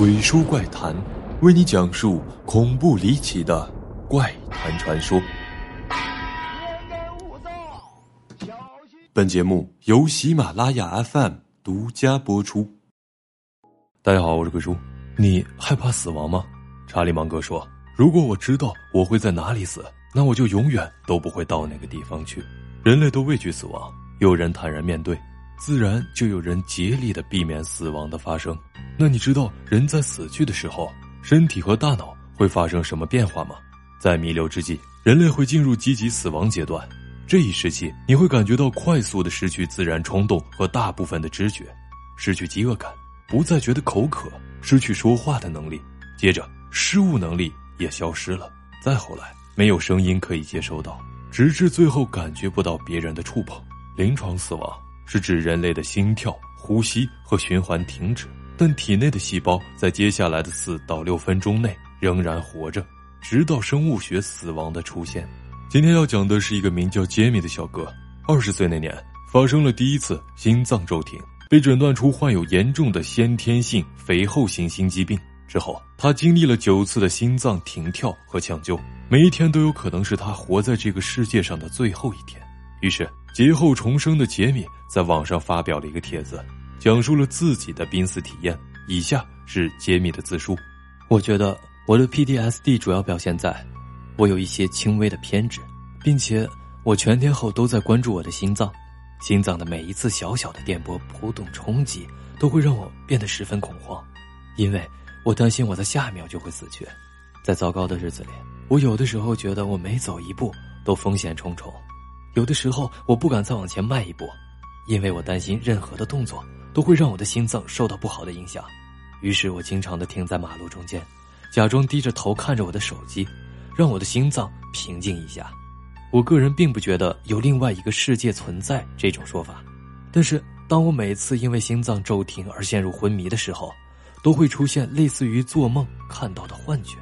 鬼叔怪谈，为你讲述恐怖离奇的怪谈传说。本节目由喜马拉雅 FM 独家播出。大家好，我是鬼叔。你害怕死亡吗？查理芒格说：“如果我知道我会在哪里死，那我就永远都不会到那个地方去。”人类都畏惧死亡，有人坦然面对。自然就有人竭力的避免死亡的发生。那你知道人在死去的时候，身体和大脑会发生什么变化吗？在弥留之际，人类会进入积极死亡阶段。这一时期，你会感觉到快速的失去自然冲动和大部分的知觉，失去饥饿感，不再觉得口渴，失去说话的能力。接着，失误能力也消失了。再后来，没有声音可以接收到，直至最后感觉不到别人的触碰。临床死亡。是指人类的心跳、呼吸和循环停止，但体内的细胞在接下来的四到六分钟内仍然活着，直到生物学死亡的出现。今天要讲的是一个名叫杰米的小哥，二十岁那年发生了第一次心脏骤停，被诊断出患有严重的先天性肥厚型心肌病。之后，他经历了九次的心脏停跳和抢救，每一天都有可能是他活在这个世界上的最后一天。于是，劫后重生的杰米在网上发表了一个帖子，讲述了自己的濒死体验。以下是杰米的自述：我觉得我的 PTSD 主要表现在，我有一些轻微的偏执，并且我全天候都在关注我的心脏，心脏的每一次小小的电波波动冲击都会让我变得十分恐慌，因为我担心我在下一秒就会死去。在糟糕的日子里，我有的时候觉得我每走一步都风险重重。有的时候我不敢再往前迈一步，因为我担心任何的动作都会让我的心脏受到不好的影响。于是我经常的停在马路中间，假装低着头看着我的手机，让我的心脏平静一下。我个人并不觉得有另外一个世界存在这种说法，但是当我每次因为心脏骤停而陷入昏迷的时候，都会出现类似于做梦看到的幻觉。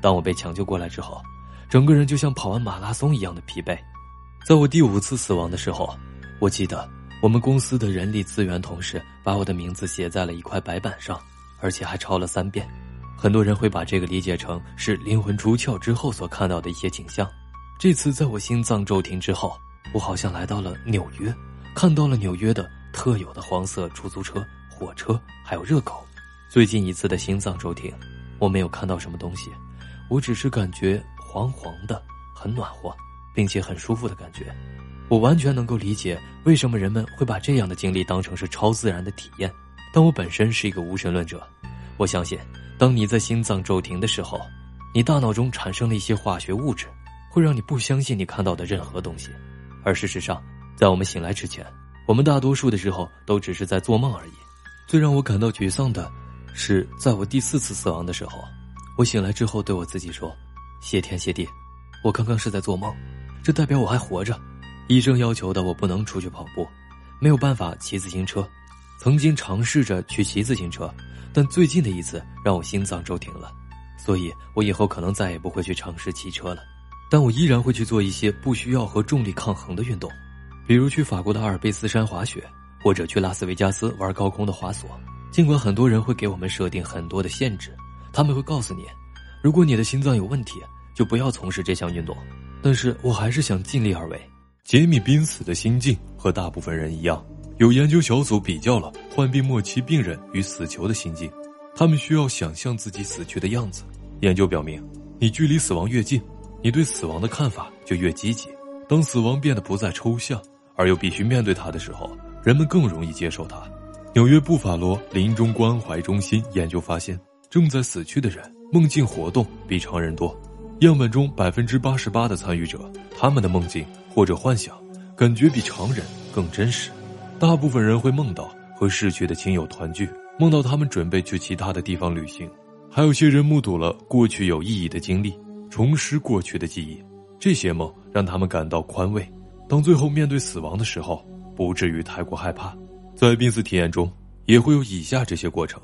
当我被抢救过来之后，整个人就像跑完马拉松一样的疲惫。在我第五次死亡的时候，我记得我们公司的人力资源同事把我的名字写在了一块白板上，而且还抄了三遍。很多人会把这个理解成是灵魂出窍之后所看到的一些景象。这次在我心脏骤停之后，我好像来到了纽约，看到了纽约的特有的黄色出租车、火车，还有热狗。最近一次的心脏骤停，我没有看到什么东西，我只是感觉黄黄的，很暖和。并且很舒服的感觉，我完全能够理解为什么人们会把这样的经历当成是超自然的体验。但我本身是一个无神论者，我相信，当你在心脏骤停的时候，你大脑中产生了一些化学物质，会让你不相信你看到的任何东西。而事实上，在我们醒来之前，我们大多数的时候都只是在做梦而已。最让我感到沮丧的，是在我第四次死亡的时候，我醒来之后对我自己说：“谢天谢地，我刚刚是在做梦。”这代表我还活着。医生要求的我不能出去跑步，没有办法骑自行车。曾经尝试着去骑自行车，但最近的一次让我心脏骤停了，所以我以后可能再也不会去尝试骑车了。但我依然会去做一些不需要和重力抗衡的运动，比如去法国的阿尔卑斯山滑雪，或者去拉斯维加斯玩高空的滑索。尽管很多人会给我们设定很多的限制，他们会告诉你，如果你的心脏有问题，就不要从事这项运动。但是我还是想尽力而为。杰米濒死的心境和大部分人一样，有研究小组比较了患病末期病人与死囚的心境，他们需要想象自己死去的样子。研究表明，你距离死亡越近，你对死亡的看法就越积极。当死亡变得不再抽象，而又必须面对它的时候，人们更容易接受它。纽约布法罗临终关怀中心研究发现，正在死去的人梦境活动比常人多。样本中百分之八十八的参与者，他们的梦境或者幻想感觉比常人更真实。大部分人会梦到和逝去的亲友团聚，梦到他们准备去其他的地方旅行。还有些人目睹了过去有意义的经历，重拾过去的记忆。这些梦让他们感到宽慰，当最后面对死亡的时候，不至于太过害怕。在濒死体验中，也会有以下这些过程：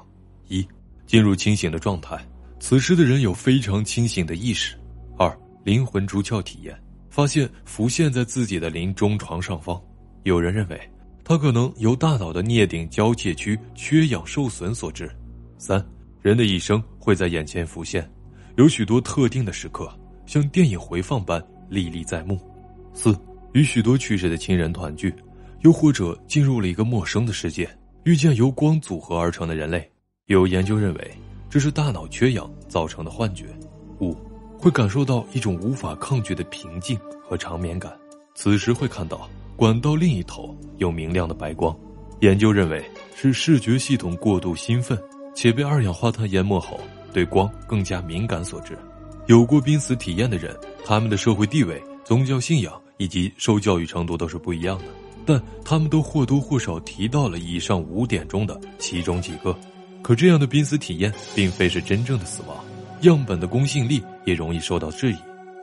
一、进入清醒的状态，此时的人有非常清醒的意识。二灵魂出窍体验，发现浮现在自己的临终床上方。有人认为，他可能由大脑的颞顶交界区缺氧受损所致。三人的一生会在眼前浮现，有许多特定的时刻，像电影回放般历历在目。四，与许多去世的亲人团聚，又或者进入了一个陌生的世界，遇见由光组合而成的人类。有研究认为，这是大脑缺氧造成的幻觉。五，会感受到一种无法抗拒的平静和长眠感，此时会看到管道另一头有明亮的白光。研究认为是视觉系统过度兴奋，且被二氧化碳淹没后对光更加敏感所致。有过濒死体验的人，他们的社会地位、宗教信仰以及受教育程度都是不一样的，但他们都或多或少提到了以上五点中的其中几个。可这样的濒死体验并非是真正的死亡，样本的公信力也容易受到质疑。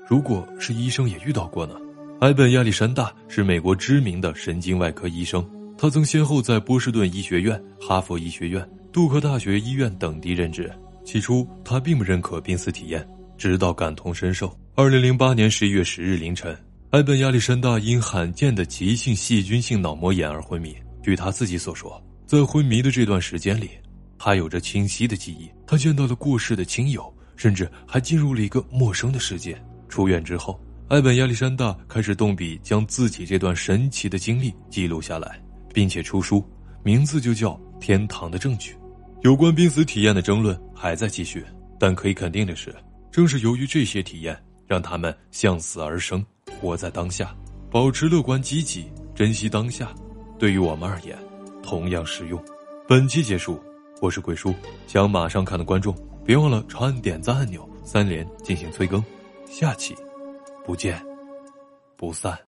如果是医生也遇到过呢？埃本·亚历山大是美国知名的神经外科医生。他曾先后在波士顿医学院、哈佛医学院、杜克大学医院等地任职。起初，他并不认可濒死体验，直到感同身受。二零零八年十一月十日凌晨，埃本·亚历山大因罕见的急性细菌性脑膜炎而昏迷。据他自己所说，在昏迷的这段时间里，他有着清晰的记忆，他见到了过世的亲友，甚至还进入了一个陌生的世界。出院之后，埃本·亚历山大开始动笔将自己这段神奇的经历记录下来。并且出书，名字就叫《天堂的证据》。有关濒死体验的争论还在继续，但可以肯定的是，正是由于这些体验，让他们向死而生，活在当下，保持乐观积极，珍惜当下，对于我们而言，同样实用。本期结束，我是鬼叔，想马上看的观众，别忘了长按点赞按钮，三连进行催更。下期，不见不散。